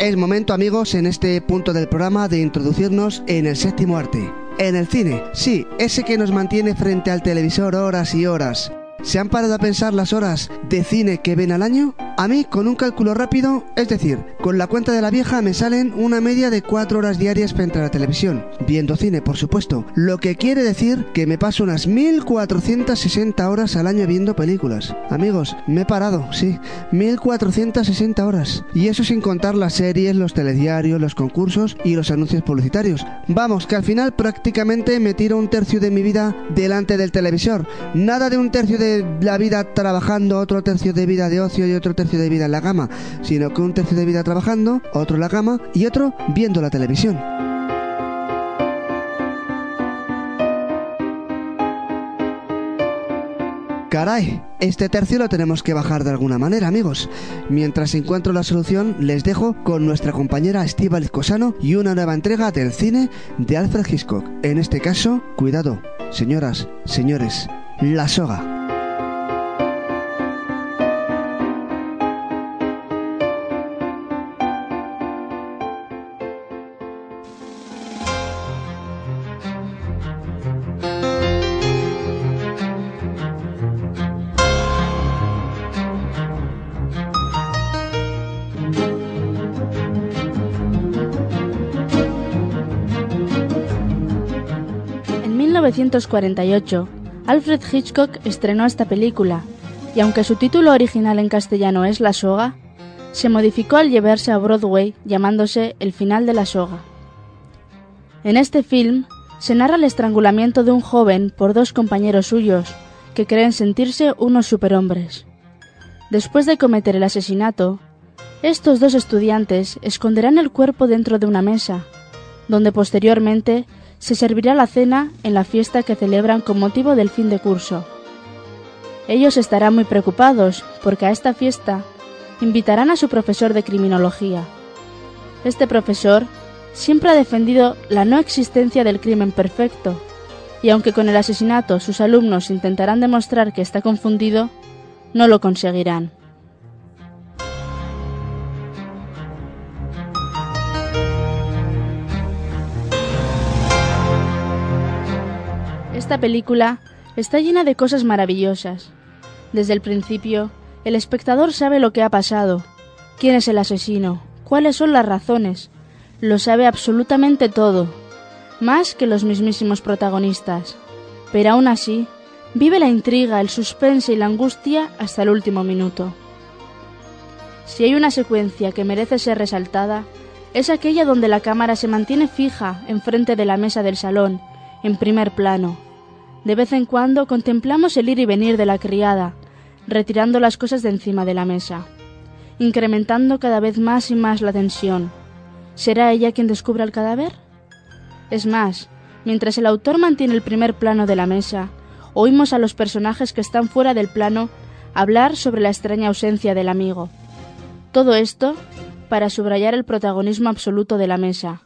Es momento amigos en este punto del programa de introducirnos en el séptimo arte. En el cine, sí, ese que nos mantiene frente al televisor horas y horas. ¿Se han parado a pensar las horas de cine que ven al año? A mí, con un cálculo rápido, es decir, con la cuenta de la vieja me salen una media de 4 horas diarias frente a la televisión, viendo cine, por supuesto, lo que quiere decir que me paso unas 1460 horas al año viendo películas. Amigos, me he parado, sí, 1460 horas. Y eso sin contar las series, los telediarios, los concursos y los anuncios publicitarios. Vamos, que al final prácticamente me tiro un tercio de mi vida delante del televisor. Nada de un tercio de la vida trabajando, otro tercio de vida de ocio y otro tercio de vida en la cama, sino que un tercio de vida trabajando, otro en la cama y otro viendo la televisión. Caray, este tercio lo tenemos que bajar de alguna manera, amigos. Mientras encuentro la solución, les dejo con nuestra compañera Estíbal Cosano y una nueva entrega del cine de Alfred Hitchcock. En este caso, cuidado, señoras, señores, La Soga. 1948, Alfred Hitchcock estrenó esta película, y aunque su título original en castellano es La soga, se modificó al llevarse a Broadway llamándose El final de la soga. En este film se narra el estrangulamiento de un joven por dos compañeros suyos, que creen sentirse unos superhombres. Después de cometer el asesinato, estos dos estudiantes esconderán el cuerpo dentro de una mesa, donde posteriormente se servirá la cena en la fiesta que celebran con motivo del fin de curso. Ellos estarán muy preocupados porque a esta fiesta invitarán a su profesor de criminología. Este profesor siempre ha defendido la no existencia del crimen perfecto, y aunque con el asesinato sus alumnos intentarán demostrar que está confundido, no lo conseguirán. Esta película está llena de cosas maravillosas. Desde el principio, el espectador sabe lo que ha pasado, quién es el asesino, cuáles son las razones, lo sabe absolutamente todo, más que los mismísimos protagonistas. Pero aún así, vive la intriga, el suspense y la angustia hasta el último minuto. Si hay una secuencia que merece ser resaltada, es aquella donde la cámara se mantiene fija enfrente de la mesa del salón, en primer plano. De vez en cuando contemplamos el ir y venir de la criada, retirando las cosas de encima de la mesa, incrementando cada vez más y más la tensión. ¿Será ella quien descubra el cadáver? Es más, mientras el autor mantiene el primer plano de la mesa, oímos a los personajes que están fuera del plano hablar sobre la extraña ausencia del amigo. Todo esto para subrayar el protagonismo absoluto de la mesa.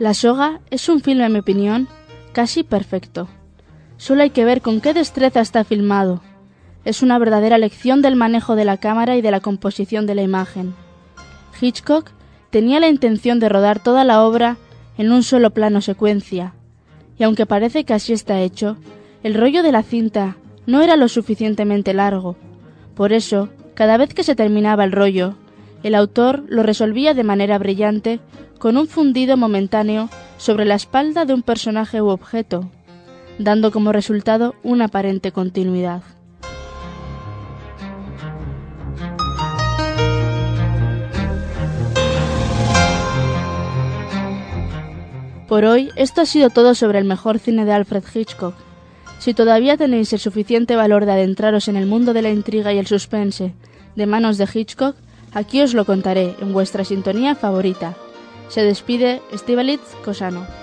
La soga es un film, en mi opinión, casi perfecto. Solo hay que ver con qué destreza está filmado. Es una verdadera lección del manejo de la cámara y de la composición de la imagen. Hitchcock tenía la intención de rodar toda la obra en un solo plano secuencia, y aunque parece que así está hecho, el rollo de la cinta no era lo suficientemente largo. Por eso, cada vez que se terminaba el rollo, el autor lo resolvía de manera brillante con un fundido momentáneo sobre la espalda de un personaje u objeto, dando como resultado una aparente continuidad. Por hoy, esto ha sido todo sobre el mejor cine de Alfred Hitchcock. Si todavía tenéis el suficiente valor de adentraros en el mundo de la intriga y el suspense de manos de Hitchcock, Aquí os lo contaré en vuestra sintonía favorita. Se despide Estivalitz Cosano.